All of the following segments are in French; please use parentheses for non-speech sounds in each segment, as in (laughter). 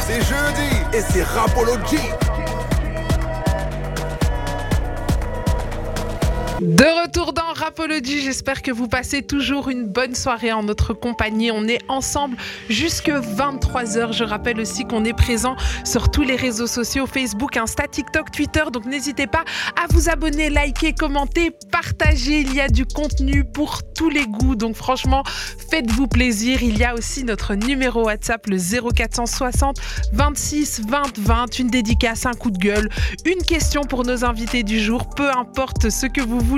c'est jeudi et c'est Rapology. De retour dans Rapology, j'espère que vous passez toujours une bonne soirée en notre compagnie. On est ensemble jusque 23h. Je rappelle aussi qu'on est présent sur tous les réseaux sociaux, Facebook, Insta, TikTok, Twitter. Donc n'hésitez pas à vous abonner, liker, commenter, partager. Il y a du contenu pour tous les goûts. Donc franchement, faites-vous plaisir. Il y a aussi notre numéro WhatsApp, le 0460 26 20 20. Une dédicace, un coup de gueule, une question pour nos invités du jour. Peu importe ce que vous voulez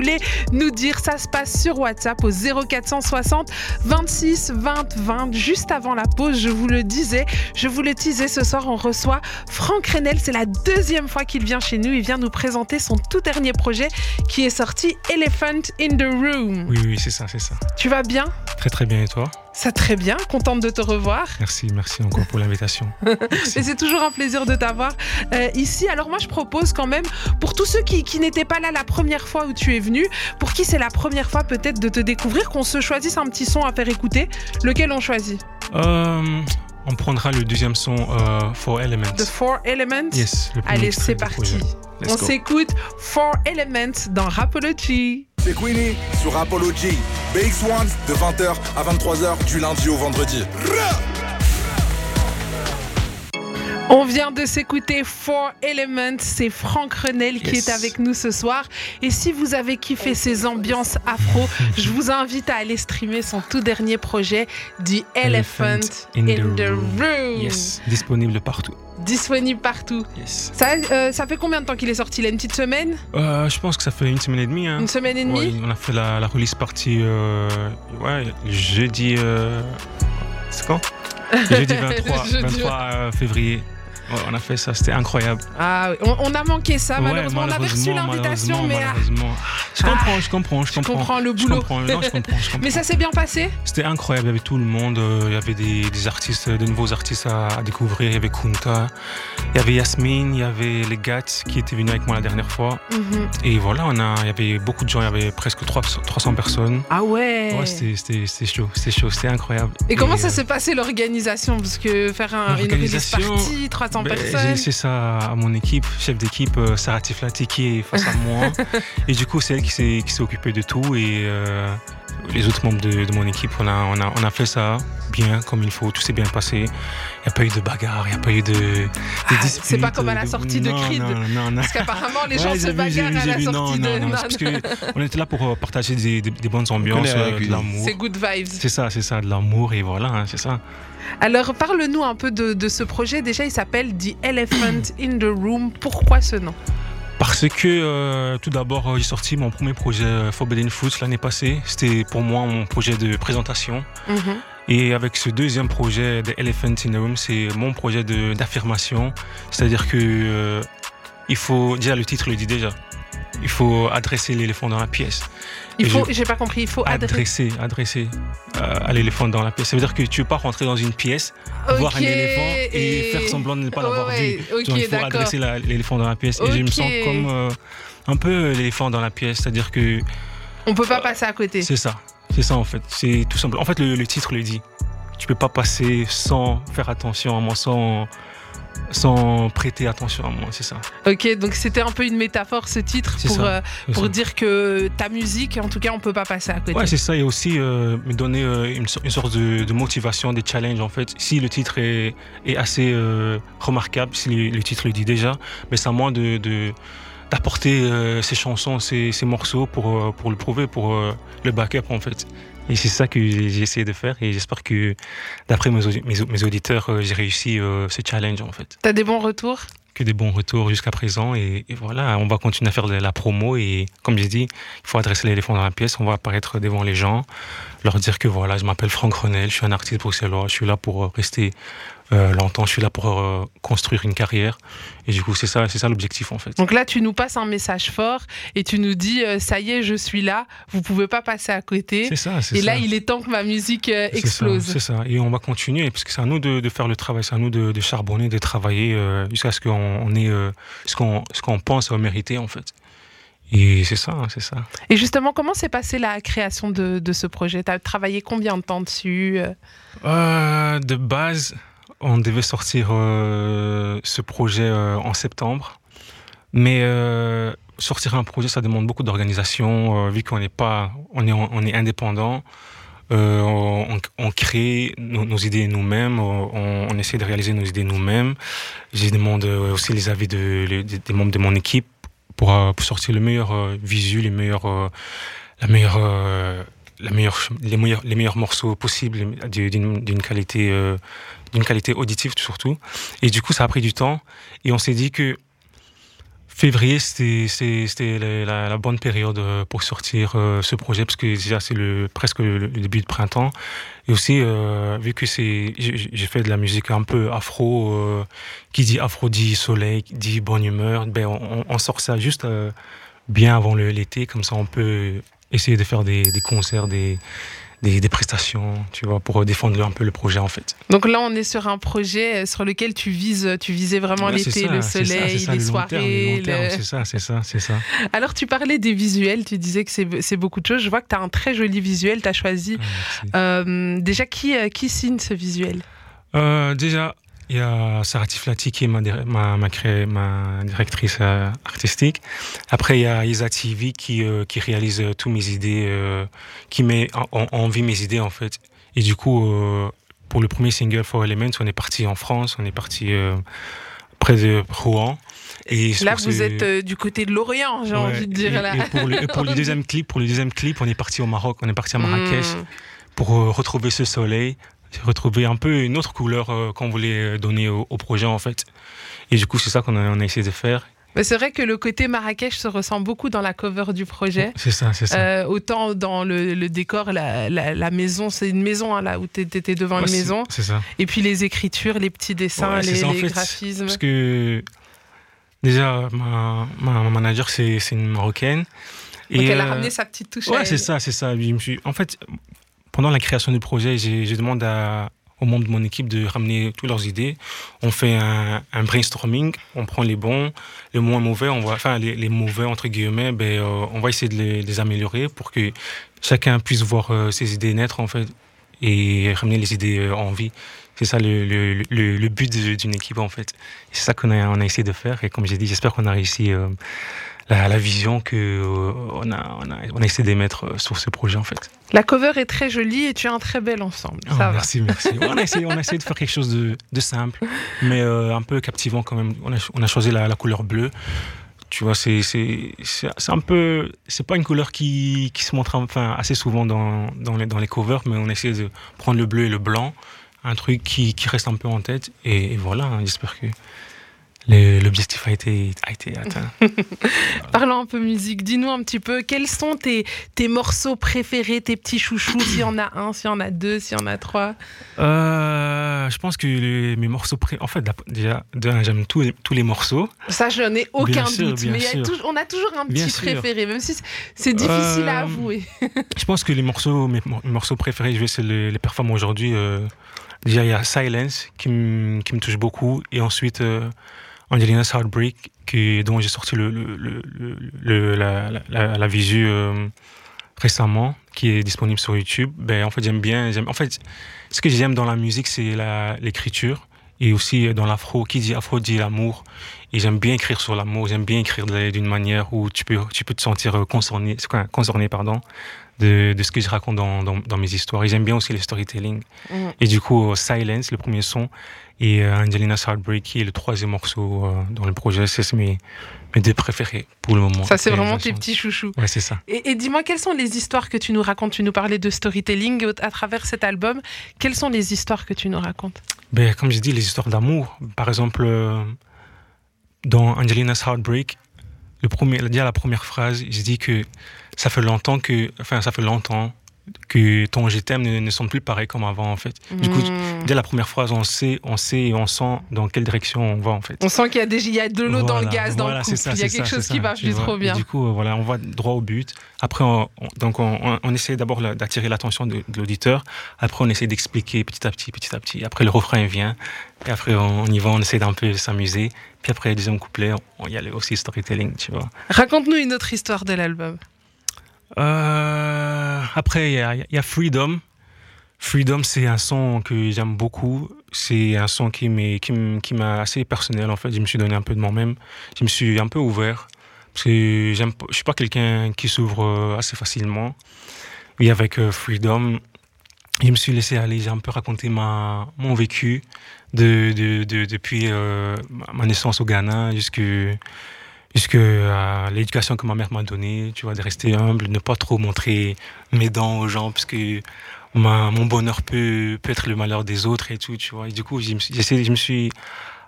nous dire, ça se passe sur WhatsApp au 0460 26 20 20. Juste avant la pause, je vous le disais, je vous le disais, ce soir, on reçoit Franck Renel. C'est la deuxième fois qu'il vient chez nous. Il vient nous présenter son tout dernier projet qui est sorti Elephant in the Room. Oui, oui, c'est ça, c'est ça. Tu vas bien? Très, très bien. Et toi? Ça très bien, contente de te revoir. Merci, merci encore pour l'invitation. (laughs) Et c'est toujours un plaisir de t'avoir euh, ici. Alors moi, je propose quand même, pour tous ceux qui, qui n'étaient pas là la première fois où tu es venu, pour qui c'est la première fois peut-être de te découvrir, qu'on se choisisse un petit son à faire écouter. Lequel on choisit? Euh, on prendra le deuxième son, euh, Four Elements. The Four Elements? Yes, Allez, c'est parti. On s'écoute Four Elements dans Rapology. C'est Queenie sur Rapology. BX1 de 20h à 23h du lundi au vendredi. On vient de s'écouter Four Elements, c'est Franck Renel qui Yes. est avec nous ce soir. Et si vous avez kiffé ces ambiances afro, je vous invite à aller streamer son tout dernier projet, The Elephant, in, the, Room. Yes, disponible partout. Disponible partout. Yes. Ça, euh, ça fait combien de temps qu'il est sorti là? Une petite semaine? Euh, je pense que ça fait une semaine et demie. Hein. Une semaine et demie? Ouais, on a fait la, la release partie euh, ouais, jeudi. euh, c'est quand? (laughs) Jeudi 23, Jeudi. 23 euh, février. Ouais, on a fait ça, c'était incroyable. Ah oui, on, on a manqué ça Ouais, malheureusement. On avait reçu l'invitation, mais, ah. Je comprends, je comprends, je comprends. comprends le Je boulot. comprends, non, je comprends, je comprends. (laughs) mais ça s'est bien passé? C'était incroyable, il y avait tout le monde, euh, il y avait des, des artistes, de nouveaux artistes à, à découvrir, il y avait Kunta, il y avait Yasmine, il y avait les Gats qui étaient venus avec moi la dernière fois. Mhm. Et voilà, on a, il y avait beaucoup de gens, il y avait presque 300, 300 personnes. Ah ouais, Ouais, c'était- chaud, c'était chaud, c'était incroyable. Et comment ça euh, s'est passé l'organisation? Parce que faire un, une release party, 300 ben, J'ai laissé ça à mon équipe, chef d'équipe, euh, Sarah Tiflati qui est face à moi. (laughs) et du coup, c'est elle qui s'est qui s'est occupée de tout. Et euh, les autres membres de, de mon équipe, on a, on, a, on a fait ça bien, comme il faut. Tout s'est bien passé. Il n'y a pas eu de bagarre, il n'y a pas eu de, de Ah, disputes, c'est pas comme à la de- sortie de non, Creed. Non, non, non. Parce qu'apparemment, les Ouais, gens se vu, bagarrent vu, à la vu. sortie non, de. non, non, Non, c'est parce que on était là pour euh, partager des, des- des bonnes ambiances, euh, de l'amour. C'est good vibes. C'est ça, c'est ça, de l'amour et voilà, hein, c'est ça. Alors, parle-nous un peu de, de ce projet. Déjà, il s'appelle The Elephant in the Room. Pourquoi ce nom? Parce que euh, tout d'abord, euh, j'ai sorti mon premier projet euh, Forbidden Fruits l'année passée. C'était pour moi mon projet de présentation. Mhm. Et avec ce deuxième projet, The Elephant in the Room, c'est mon projet d'affirmation. C'est-à-dire que euh, il faut, déjà le titre le dit déjà, il faut adresser l'éléphant dans la pièce. Il faut, j'ai pas compris, il faut adresser. Adresser, adresser euh, à l'éléphant dans la pièce. Ça veut dire que tu veux pas rentrer dans une pièce, voir un éléphant et, faire semblant de ne pas Ouais, l'avoir ouais, vu. Donc, il faut adresser l'éléphant dans la pièce. Et je me sens comme euh, un peu l'éléphant dans la pièce. C'est-à-dire que On peut pas passer à côté. c'est ça. C'est ça en fait. C'est tout simple. En fait, le, le titre le dit. Tu peux pas passer sans faire attention à moi, sans, sans prêter attention à moi. C'est ça. Ok, donc c'était un peu une métaphore ce titre pour, ça, euh, C'est pour ça. dire que ta musique, en tout cas, on peut pas passer à côté. Ouais, c'est ça. Et aussi euh, me donner euh, une, so- une sorte de, de motivation, des challenges en fait. Si le titre est, est assez remarquable, si le, le titre le dit déjà, mais c'est à moi de. de- d'apporter euh, ces chansons, ces, ces morceaux pour, euh, pour le prouver, pour euh, le backup en fait. Et c'est ça que j'ai essayé de faire et j'espère que d'après mes, mes, auditeurs, j'ai réussi euh, ce challenge en fait. T'as des bons retours? Que des bons retours jusqu'à présent et, et voilà, on va continuer à faire de la promo et comme j'ai dit, il faut adresser l'éléphant dans la pièce, on va apparaître devant les gens, leur dire que voilà, je m'appelle Franck Renel, je suis un artiste bruxellois, je suis là pour rester euh, longtemps, je suis là pour euh, construire une carrière et du coup c'est ça, c'est ça l'objectif en fait. Donc là, tu nous passes un message fort et tu nous dis euh, ça y est, je suis là, vous pouvez pas passer à côté. C'est ça, c'est Et ça. là, il est temps que ma musique euh, C'est ça, explose. C'est ça, et on va continuer, parce que c'est à nous de, de faire le travail, c'est à nous de, de charbonner, de travailler jusqu'à ce qu'on on ait ce qu'on ce qu'on pense mériter en fait. Et c'est ça, c'est ça. Et justement, comment s'est passée la création de, de ce projet? Tu as travaillé combien de temps dessus Euh, de base, on devait sortir ce projet en septembre. Mais sortir un projet, ça demande beaucoup d'organisation, vu qu'on n'est pas, on est, indépendant. on, crée nos, idées nous-mêmes, on, essaie de réaliser nos idées nous-mêmes. Je demande aussi les avis de, des membres de mon équipe pour, sortir le meilleur visuel, les meilleurs, la meilleure la meilleure, les, meilleurs, les meilleurs morceaux possibles d'une qualité, euh, d'une qualité auditive surtout. Et du coup, ça a pris du temps. Et on s'est dit que février, c'était la, la, bonne période euh, pour sortir euh, ce projet, parce que déjà, c'est le, presque le, début de printemps. Et aussi, vu que j'ai fait de la musique un peu afro, qui dit afro dit soleil, dit bonne humeur, ben on, on sort ça juste bien avant l'été, comme ça on peut essayer de faire des, des concerts, des, des, des, prestations, tu vois, pour défendre un peu le projet en fait. Donc là, on est sur un projet sur lequel tu vises, tu visais vraiment l'été, le soleil, les soirées. C'est ça, c'est ça, c'est ça. Alors tu parlais des visuels, tu disais que c'est beaucoup de choses. Je vois que tu as un très joli visuel, tu as choisi. Ah, euh, déjà, qui, euh, qui signe ce visuel? Euh, Déjà, il y a Sarah Tiflati qui est ma, ma, ma, ma directrice euh, artistique. Après, il y a Isa TV qui, euh, qui réalise euh, toutes mes idées, qui met en, vie mes idées en fait. Et du coup, pour le premier single For Elements, on est parti en France, on est parti près de Rouen. Et là, vous êtes du côté de l'Orient, j'ai envie de dire. Et, là. et pour, le, pour le, deuxième clip, pour le deuxième clip, on est parti au Maroc, on est parti à Marrakech hmm. pour retrouver ce soleil, j'ai retrouvé un peu une autre couleur euh, qu'on voulait donner au, projet en fait. Et du coup, c'est ça qu'on a, essayé de faire. C'est vrai que le côté Marrakech se ressent beaucoup dans la cover du projet. C'est ça, c'est ça. Euh, autant dans le, décor, la, la, maison, c'est une maison hein, là où tu étais devant une maison. C'est ça. Et puis les écritures, les petits dessins, les, graphismes. Parce que déjà, ma, ma manager, c'est une Marocaine. Donc et elle a euh, ramené sa petite touche. Ouais, c'est ça, c'est ça. En fait, pendant la création du projet, je demande aux membres de mon équipe de ramener toutes leurs idées. On fait un, brainstorming, on prend les bons, les moins mauvais, on va, enfin les, mauvais entre guillemets, ben, euh, on va essayer de les, améliorer pour que chacun puisse voir euh, ses idées naître en fait et ramener les idées euh, en vie. C'est ça le, but d'une équipe en fait. C'est ça qu'on a, essayé de faire et comme j'ai dit, j'espère qu'on a réussi la, vision qu'on on a, on, a, on a essayé d'émettre sur ce projet en fait. La cover est très jolie et tu as un très bel ensemble. Ah, merci, merci. on, a essayé, on a essayé de faire quelque chose de, de simple, mais euh, un peu captivant quand même. On a, on a choisi la, la couleur bleue tu vois c'est un peu c'est pas une couleur qui, qui se montre enfin assez souvent dans, dans les dans les covers mais on essaie de prendre le bleu et le blanc un truc qui, qui reste un peu en tête et, voilà hein, j'espère que l'objectif a été, a été atteint. (laughs) Parlons un peu musique. Dis-nous un petit peu, quels sont tes, tes morceaux préférés, tes petits chouchous, s'il y en a un, s'il y en a deux, s'il y en a trois? Euh, Je pense que mes morceaux préférés. En fait, déjà, j'aime tous, tous les morceaux. Ça, je n'en ai aucun doute. mais on a toujours un petit préféré, même si c'est difficile à euh, avouer. je pense que les morceaux, mes, morceaux préférés, je vais c'est les, les performer aujourd'hui. Euh, déjà, il y a Silence qui me touche beaucoup. Et ensuite. Angelina's Heartbreak, qui, dont j'ai sorti le, le, le, la, la, la, visu euh, récemment, qui est disponible sur YouTube. Ben, en fait, j'aime bien. En fait, ce que j'aime dans la musique, c'est l'écriture. Et aussi dans l'afro, qui dit afro dit l'amour. Et j'aime bien écrire sur l'amour, j'aime bien écrire d'une manière où tu peux, tu peux te sentir concerné, concerné pardon, de, de ce que je raconte dans, dans, dans mes histoires. Et j'aime bien aussi le storytelling. Mm. Et du coup, Silence, le premier son, et euh, Angelina's Heartbreak, qui est le troisième morceau euh, dans le projet. C'est mes, mes deux préférés pour le moment. Ça, c'est vraiment tes petits chouchous. Ouais, c'est ça. Et, dis-moi, quelles sont les histoires que tu nous racontes? Tu nous parlais de storytelling à travers cet album. Quelles sont les histoires que tu nous racontes? Ben, Comme j'ai dit, les histoires d'amour. Par exemple, euh, dans Angelina's Heartbreak, le premier, déjà la première phrase, j'ai dit que ça fait longtemps que, enfin, ça fait longtemps que ton t'aime ne, ne, sont plus pareils comme avant en fait. Du coup, hmm. dès la première phrase, on sait, on sait et on sent dans quelle direction on va en fait. On sent qu'il y a déjà il y a de l'eau dans le gaz dans le couple. Ça, il y a quelque chose qui va plus trop bien. du coup, voilà, on va droit au but. Après, on, donc on, on, essaie d'abord d'attirer l'attention de, l'auditeur. Après, on essaie d'expliquer petit à petit, petit à petit. Après, le refrain vient. Et après, on, y va, on essaie d'un peu s'amuser. Puis après, le deuxième couplet, il y a aussi storytelling, tu vois. Raconte-nous une autre histoire de l'album. Euh, après, il y, a Freedom. Freedom, c'est un son que j'aime beaucoup. c'est un son qui m'est qui m'a assez personnel en fait. Je me suis donné un peu de moi-même. Je me suis un peu ouvert parce que je suis pas quelqu'un qui s'ouvre euh, assez facilement. Et avec euh, Freedom, je me suis laissé aller, j'ai un peu raconté ma mon vécu de, de, de depuis ma naissance au Ghana jusque jusqu'à l'éducation que ma mère m'a donnée, tu vois, de rester humble, ne pas trop montrer mes dents aux gens parce que mon bonheur peut, peut être le malheur des autres et tout, tu vois. Et du coup, je me, suis, je suis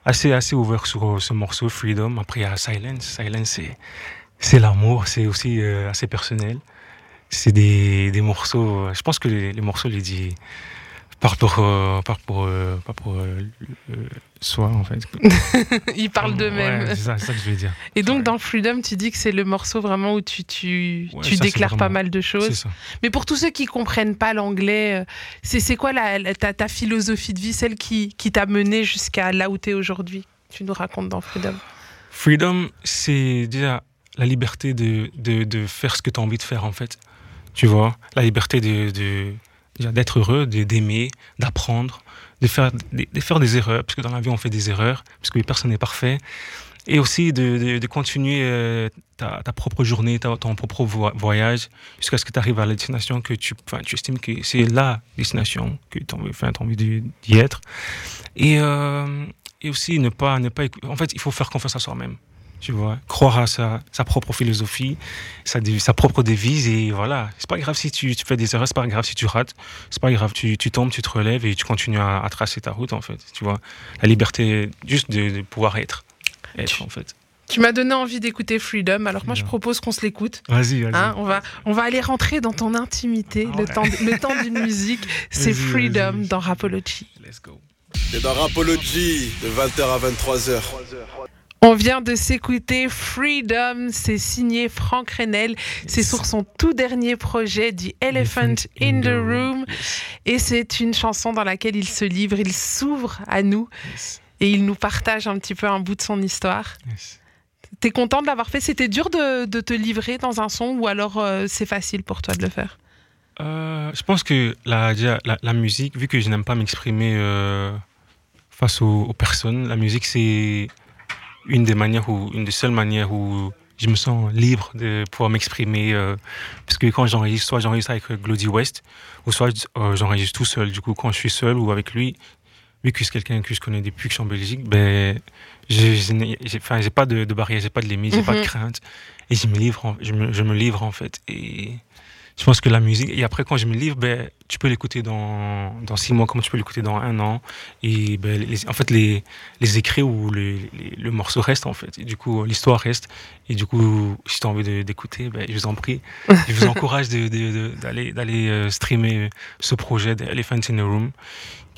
assez, assez ouvert sur euh, ce morceau, Freedom. Après, il y a Silence. Silence, c'est, l'amour, c'est aussi euh, assez personnel. C'est des, des morceaux, euh, je pense que les, les morceaux les disent par pour, euh, par pour, euh, par pour euh, soi, en fait. (laughs) Ils parlent d'eux-mêmes. Ouais, c'est ça, ça, que je veux dire. Et donc, dans Freedom, tu dis que c'est le morceau vraiment où tu, tu, ouais, tu ça, déclares vraiment... pas mal de choses. Mais pour tous ceux qui comprennent pas l'anglais, c'est quoi la, ta, ta, philosophie de vie, celle qui, qui t'a mené jusqu'à là où tu es aujourd'hui Tu nous racontes dans Freedom? Freedom, c'est déjà la liberté de, de, de faire ce que tu as envie de faire, en fait. Tu vois? La liberté de, de d'être heureux, d'aimer, d'apprendre, de faire, de, faire des erreurs, parce que dans la vie on fait des erreurs, parce que personne n'est parfait, et aussi de, de, continuer euh, ta, ta, propre journée, ta, ton propre voyage, jusqu'à ce que tu arrives à la destination que tu, tu estimes que c'est la destination que tu as envie d'y être. Et, euh, et aussi ne pas, ne pas... En fait, il faut faire confiance à soi-même tu vois, croire à sa, sa propre philosophie, sa, sa, propre devise, et voilà. C'est pas grave si tu, tu, fais des erreurs, c'est pas grave si tu rates, c'est pas grave, tu, tu, tombes, tu te relèves et tu continues à, à, tracer ta route, en fait, tu vois. La liberté, juste de, de pouvoir être, être, tu, en fait. Tu m'as donné envie d'écouter Freedom, alors moi je propose qu'on se l'écoute. Vas-y, vas-y. Hein, on, va, on va aller rentrer dans ton intimité, ah ouais. le temps, le temps d'une musique, (laughs) c'est Freedom dans Rapology. Let's go. C'est dans Rapology, de 20h à 23h. On vient de s'écouter Freedom, c'est signé Franck Renel, c'est sur son tout dernier projet du Elephant in the Room. Et c'est une chanson dans laquelle il se livre, il s'ouvre à nous. Et il nous partage un petit peu un bout de son histoire. T'es content de l'avoir fait? C'était dur de, de, te livrer dans un son ou alors euh, c'est facile pour toi de le faire? Euh, Je pense que la, la, la, musique, vu que je n'aime pas m'exprimer euh, face aux, aux personnes, la musique c'est une des manières où, une des seules manières où je me sens libre de pouvoir m'exprimer. Euh, parce que quand j'enregistre, soit j'enregistre avec Glody West, ou soit euh, j'enregistre tout seul. Du coup, quand je suis seul ou avec lui, vu que c'est quelqu'un que je connais depuis que je suis en Belgique, ben, j'ai enfin, pas de, de barrière, j'ai pas de limite, j'ai mm -hmm. pas de crainte. Et je me livre, je me, je me livre en fait. Et je pense que la musique, et après quand je me livre, ben, tu peux l'écouter dans, dans six mois comme tu peux l'écouter dans un an. Et ben, les, en fait, les, les écrits ou les, le morceau reste en fait. Et du coup, l'histoire reste. Et du coup, si tu as envie d'écouter, ben, je vous en prie. je vous (laughs) encourage d'aller d'aller euh, streamer ce projet d'Elephant in the Room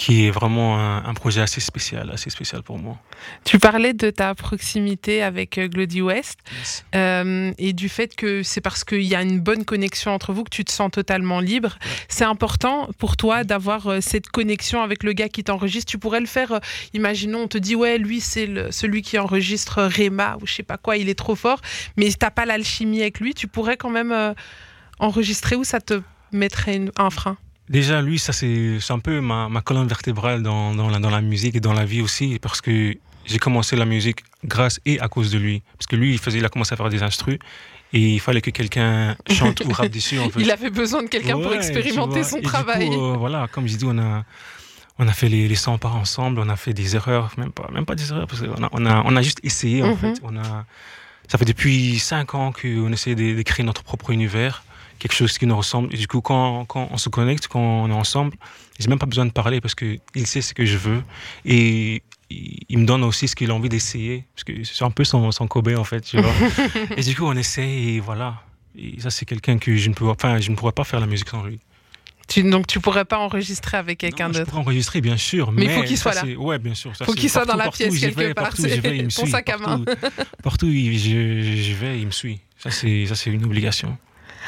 qui est vraiment un, un, projet assez spécial, assez spécial pour moi. Tu parlais de ta proximité avec Glody West yes. euh, et du fait que c'est parce qu'il y a une bonne connexion entre vous que tu te sens totalement libre. Ouais. C'est important pour toi d'avoir euh, cette connexion avec le gars qui t'enregistre. Tu pourrais le faire, euh, imaginons, on te dit, ouais, lui, c'est celui qui enregistre Rema ou je sais pas quoi, il est trop fort, mais tu n'as pas l'alchimie avec lui. Tu pourrais quand même euh, enregistrer ou ça te mettrait un frein? Déjà, lui, ça c'est un peu ma, colonne vertébrale dans la musique et dans la vie aussi, parce que j'ai commencé la musique grâce et à cause de lui. Parce que lui, il, faisait, il a commencé à faire des instrus et il fallait que quelqu'un (laughs) chante ou rappe dessus. En fait. Il avait besoin de quelqu'un ouais, pour expérimenter son et travail. Coup, euh, voilà, comme je dis, on a, on a fait les, les 100 pas ensemble, on a fait des erreurs, même pas, même pas des erreurs, parce qu'on a, on a, on a juste essayé en mm -hmm. fait. On a, ça fait depuis 5 ans qu'on essaie de, de créer notre propre univers quelque chose qui nous ressemble. Et du coup, quand, quand on se connecte, quand on est ensemble, j'ai même pas besoin de parler parce que il sait ce que je veux et il me donne aussi ce qu'il a envie d'essayer parce que c'est un peu son, son Kobe en fait, tu vois. (laughs) et du coup, on essaie et voilà. Et ça, c'est quelqu'un que je ne peux, enfin, je ne pourrais pas faire la musique sans lui. Tu, donc tu pourrais pas enregistrer avec quelqu'un d'autre. Je enregistrer bien sûr, mais il faut qu'il soit là. Ouais, bien sûr. Il faut qu'il soit dans la pièce quelque part. Partout, vais, il me sac à main. Partout, où je, je vais, il me suit. Ça c'est ça c'est une obligation.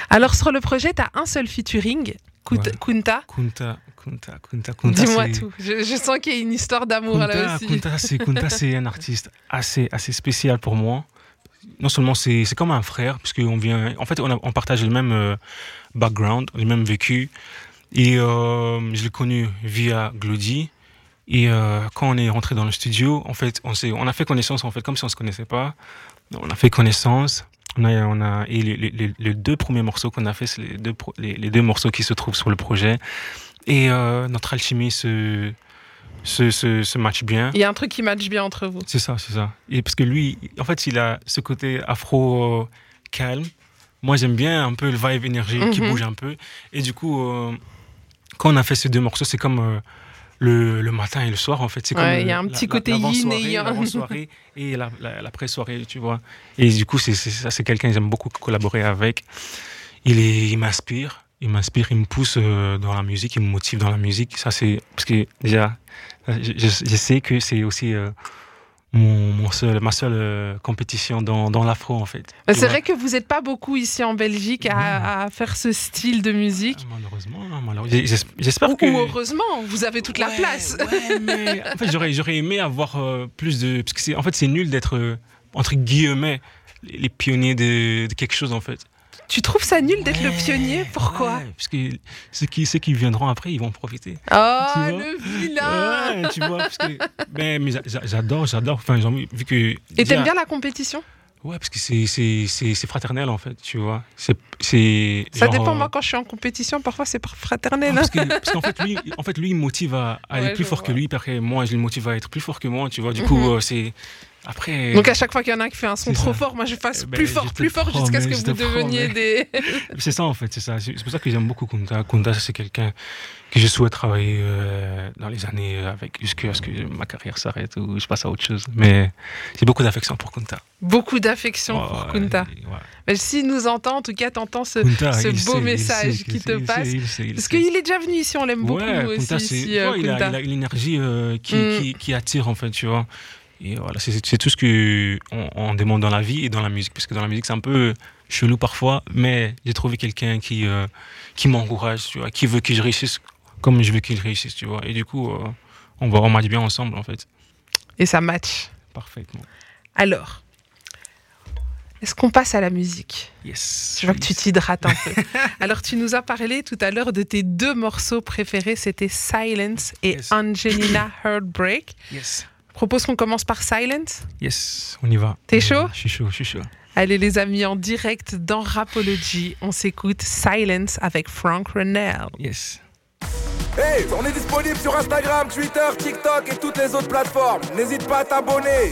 Alors sur le projet, tu as un seul featuring, Kunta. Kunta, Kunta, Kunta, Kunta. Dis-moi tout. Je, je, sens qu'il y a une histoire d'amour là aussi. Kunta, c'est Kunta, c'est un artiste assez assez spécial pour moi. Non seulement c'est comme un frère, parce qu'on vient, en fait, on, a, on partage le même euh, background, le même vécu. Et euh, je l'ai connu via Glody. Et quand on est rentré dans le studio, en fait, on, on a fait connaissance, en fait, comme si on se connaissait pas. On a fait connaissance. On a, on a, et les, deux premiers morceaux qu'on a fait, c'est les deux, les, deux morceaux qui se trouvent sur le projet. Et notre alchimie se, se, se, match bien. Il y a un truc qui match bien entre vous. C'est ça, c'est ça. Et parce que lui, en fait, il a ce côté afro calme. Moi, j'aime bien un peu le vibe énergie qui mhm. bouge un peu. Et du coup, euh, quand on a fait ces deux morceaux, c'est comme euh, le, le, matin et le soir, en fait. C'est comme il y a un petit côté yin (laughs) et yang. soirée et l'après-soirée, tu vois. Et du coup, c'est ça, c'est quelqu'un que j'aime beaucoup collaborer avec. Il, il m'inspire il m'inspire, il me pousse euh, dans la musique, il me motive dans la musique. Ça, c'est parce que déjà, je, je sais que c'est aussi euh, mon, seul, ma seule euh, compétition dans, dans l'afro, en fait. C'est vrai que vous n'êtes pas beaucoup ici en Belgique à, à, faire ce style de musique. Ah, malheureusement, malheureusement. J'espère que. Ou heureusement, vous avez toute la place. Ouais, mais (laughs) en fait, j'aurais, j'aurais aimé avoir plus de. Parce que c'est, en fait, c'est nul d'être, entre guillemets, les pionniers de, de quelque chose, en fait. Tu trouves ça nul d'être le pionnier? Pourquoi? Parce que ceux qui, ceux qui viendront après, ils vont profiter. Oh, le vilain tu vois, parce que, mais, mais j'adore, j'adore. Enfin, vu que. Et t'aimes bien la compétition? Ouais, parce que c'est fraternel en fait, tu vois. C'est ça dépend. Moi, quand je suis en compétition, parfois c'est fraternel. parce qu'en fait, lui, en fait, lui, il me motive à, (laughs) aller plus fort que lui, parce que moi, je le motive à être plus fort que moi, tu vois. Du coup, mhm. euh, c'est après. Donc à chaque fois qu'il y en a un qui fait un son trop fort, moi je fasse eh ben, plus fort, plus fort jusqu'à ce que vous deveniez des. (laughs) (laughs) c'est ça en fait, c'est ça. C'est pour ça que j'aime beaucoup Kunta. Kunta, c'est quelqu'un que je souhaite travailler euh, dans les années avec jusqu'à ce que ma carrière s'arrête ou je passe à autre chose. Mais j'ai beaucoup d'affection pour Kunta. Beaucoup d'affection pour Kunta. Mais s'il nous entend, en tout cas, t'entends ce, ce beau message qui te passe. Parce qu'il est déjà venu ici, on l'aime beaucoup aussi. Ici, euh, il, a, une énergie euh, qui, mm. qui, qui attire en fait, tu vois. Et voilà, c'est tout ce qu'on on demande dans la vie et dans la musique. Parce que dans la musique, c'est un peu chelou parfois, mais j'ai trouvé quelqu'un qui, euh, qui m'encourage, tu vois, qui veut que je réussisse comme je veux qu'il réussisse, tu vois. Et du coup, euh, on va on bien ensemble, en fait. Et ça match. Parfaitement. Alors, est-ce qu'on passe à la musique? Yes. Je vois que tu t'hydrates un peu. (laughs) Alors, tu nous as parlé tout à l'heure de tes deux morceaux préférés, c'était Silence et Angelina Heartbreak. Yes propose qu'on commence par Silence Yes, on y va. T'es chaud Je suis chaud, je suis chaud. Allez les amis, en direct dans Rapology, on s'écoute Silence avec Frank Renel. Yes. Hey, on est disponible sur Instagram, Twitter, TikTok et toutes les autres plateformes. N'hésite pas à t'abonner.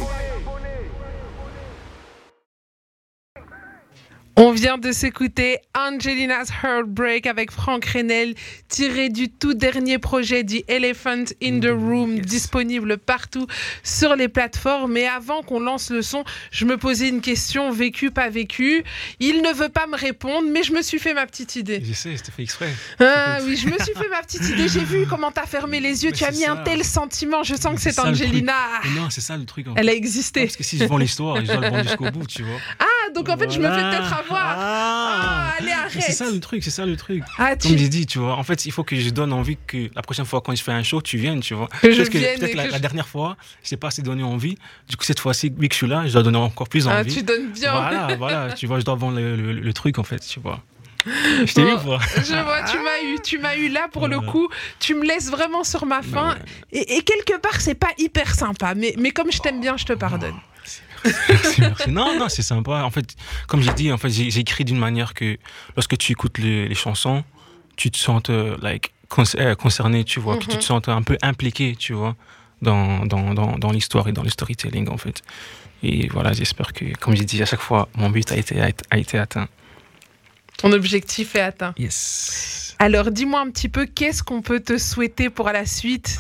On vient de s'écouter Angelina's Heartbreak avec Franck Renel, tiré du tout dernier projet dit Elephant in the Room, disponible partout sur les plateformes. Mais avant qu'on lance le son, je me posais une question, vécu, pas vécu. Il ne veut pas me répondre, mais je me suis fait ma petite idée. Je sais, c'était fait exprès. Ah (laughs) oui, je me suis fait ma petite idée. J'ai vu comment tu as fermé les yeux, tu as mis un tel sentiment. Je sens que c'est Angelina. Non, c'est ça le truc. Elle a existé. parce que si je vends l'histoire, je dois le vendre jusqu'au bout, tu vois. Ah, donc en fait, je me fais peut-être avoir. Ah, ah allez, arrête. C'est ça le truc, c'est ça le truc. Ah, Comme j'ai dit, tu vois, en fait, il faut que je donne envie que la prochaine fois quand je fais un show, tu viennes, tu vois. Que je Peut-être la, dernière fois, je sais pas assez donné envie. Du coup, cette fois-ci, vu que je suis là, je dois donner encore plus envie. Ah, tu donnes bien. Voilà, voilà, tu vois, je dois vendre le, truc, en fait, tu vois. Je t'ai eu, quoi. Je vois, tu m'as eu, tu m'as eu là pour le coup. Tu me laisses vraiment sur ma faim. Et, et, quelque part, c'est pas hyper sympa. Mais, mais comme je t'aime bien, je te pardonne. Merci, merci. Non, non, c'est sympa. En fait, comme j'ai dit, en fait, j'ai écrit d'une manière que lorsque tu écoutes les, chansons, tu te sens euh, like, euh, concerné, tu vois, que tu te mhm. sens un peu impliqué, tu vois, dans, dans, dans, dans l'histoire et dans le storytelling, en fait. Et voilà, j'espère que, comme j'ai dit à chaque fois, mon but a été, a été atteint. Ton objectif est atteint. Yes. Alors, dis-moi un petit peu, qu'est-ce qu'on peut te souhaiter pour la suite?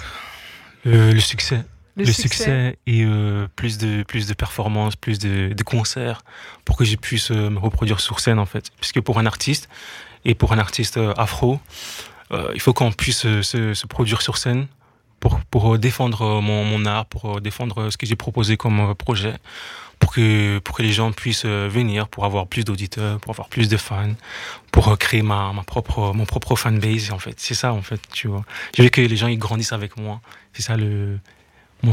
Euh, Le succès le, succès. et euh, plus de plus de performances, plus de, de concerts pour que je puisse euh, me reproduire sur scène en fait. Puisque pour un artiste et pour un artiste euh, afro, il faut qu'on puisse se, se, produire sur scène pour, pour défendre mon, mon, art, pour défendre ce que j'ai proposé comme projet, pour que pour que les gens puissent venir, pour avoir plus d'auditeurs, pour avoir plus de fans, pour créer ma, ma propre mon propre fanbase en fait. C'est ça en fait, tu vois. Je veux que les gens ils grandissent avec moi. C'est ça le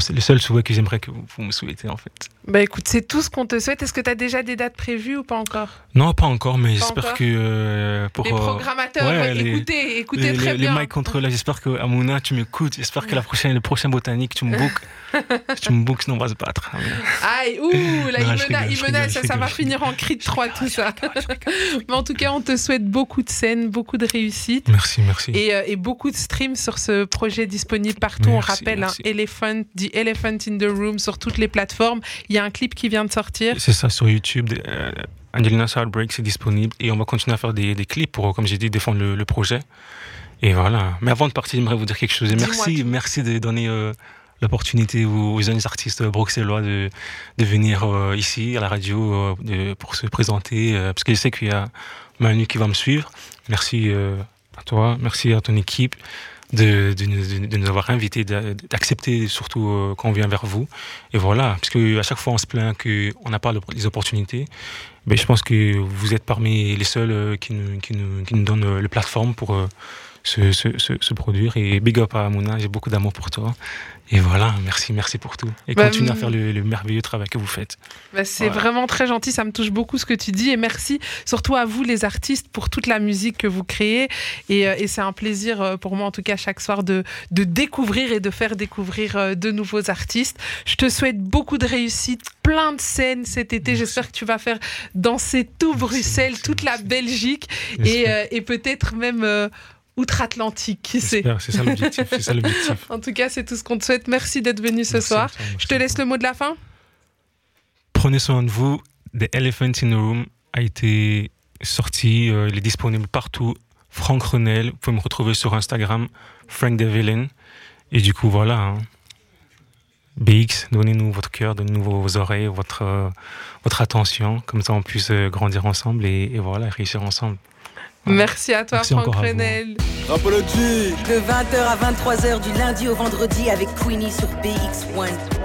c'est le seul souhait que j'aimerais que vous, me souhaitez en fait. Bah écoute, c'est tout ce qu'on te souhaite. Est-ce que tu as déjà des dates prévues ou pas encore? Non, pas encore, mais j'espère que euh, pour les programmateurs, écoutez, écoutez très bien. Les mic contrôleurs, j'espère que Amouna, tu m'écoutes. J'espère que la prochaine, le prochain botanique, tu me (laughs) bookes. tu me bookes, sinon on va se battre. Aïe, ouh, là, il, menace, ça, va finir en cri de trois, tout ça. (laughs) mais en tout cas, on te souhaite beaucoup de scènes, beaucoup de réussite. Merci, merci. Et, euh, et beaucoup de streams sur ce projet disponible partout. on rappelle, hein, Elephant, The Elephant in the Room sur toutes les plateformes. Il y a un clip qui vient de sortir. C'est ça, sur YouTube. Euh, Angelina's Heartbreak, c'est disponible. Et on va continuer à faire des, des clips pour, comme j'ai dit, défendre le, projet. Et voilà. Mais avant de partir, j'aimerais vous dire quelque chose. merci, merci de donner euh, l'opportunité aux, jeunes artistes bruxellois de, de venir euh, ici à la radio pour se présenter. parce que je sais qu'il y a Manu qui va me suivre. Merci à toi, merci à ton équipe de, nous avoir invités, d'accepter surtout euh, quand on vient vers vous. Et voilà, parce qu'à chaque fois on se plaint qu'on n'a pas les opportunités. Mais je pense que vous êtes parmi les seuls euh, qui nous, qui nous, qui nous donnent euh, le plateforme pour se, se, se, produire. Et big up à Mouna, j'ai beaucoup d'amour pour toi. Et voilà, merci, merci pour tout. Et bah, continuez à faire le, merveilleux travail que vous faites. Bah, c'est vraiment très gentil, ça me touche beaucoup ce que tu dis. Et merci surtout à vous, les artistes, pour toute la musique que vous créez. Et, euh, et c'est un plaisir euh, pour moi, en tout cas, chaque soir, de, de découvrir et de faire découvrir euh, de nouveaux artistes. Je te souhaite beaucoup de réussite, plein de scènes cet été. J'espère que tu vas faire danser tout Bruxelles, toute la Belgique et, et peut-être même outre-Atlantique, qui sait C'est ça l'objectif. (laughs) en tout cas, c'est tout ce qu'on te souhaite. Merci d'être venu ce soir. Je te laisse le mot de la fin. Prenez soin de vous. The Elephant in the Room a été sorti. Euh, il est disponible partout. Franck Renel, vous pouvez me retrouver sur Instagram, Frank the Villain. Et du coup, voilà. Hein. BX, donnez-nous votre cœur, donnez-nous vos oreilles, votre, euh, votre attention. Comme ça, on puisse euh, grandir ensemble et, et voilà, réussir ensemble. Merci à toi, Franck Renel. Rapology De 20h à 23h du lundi au vendredi avec Queenie sur BX1.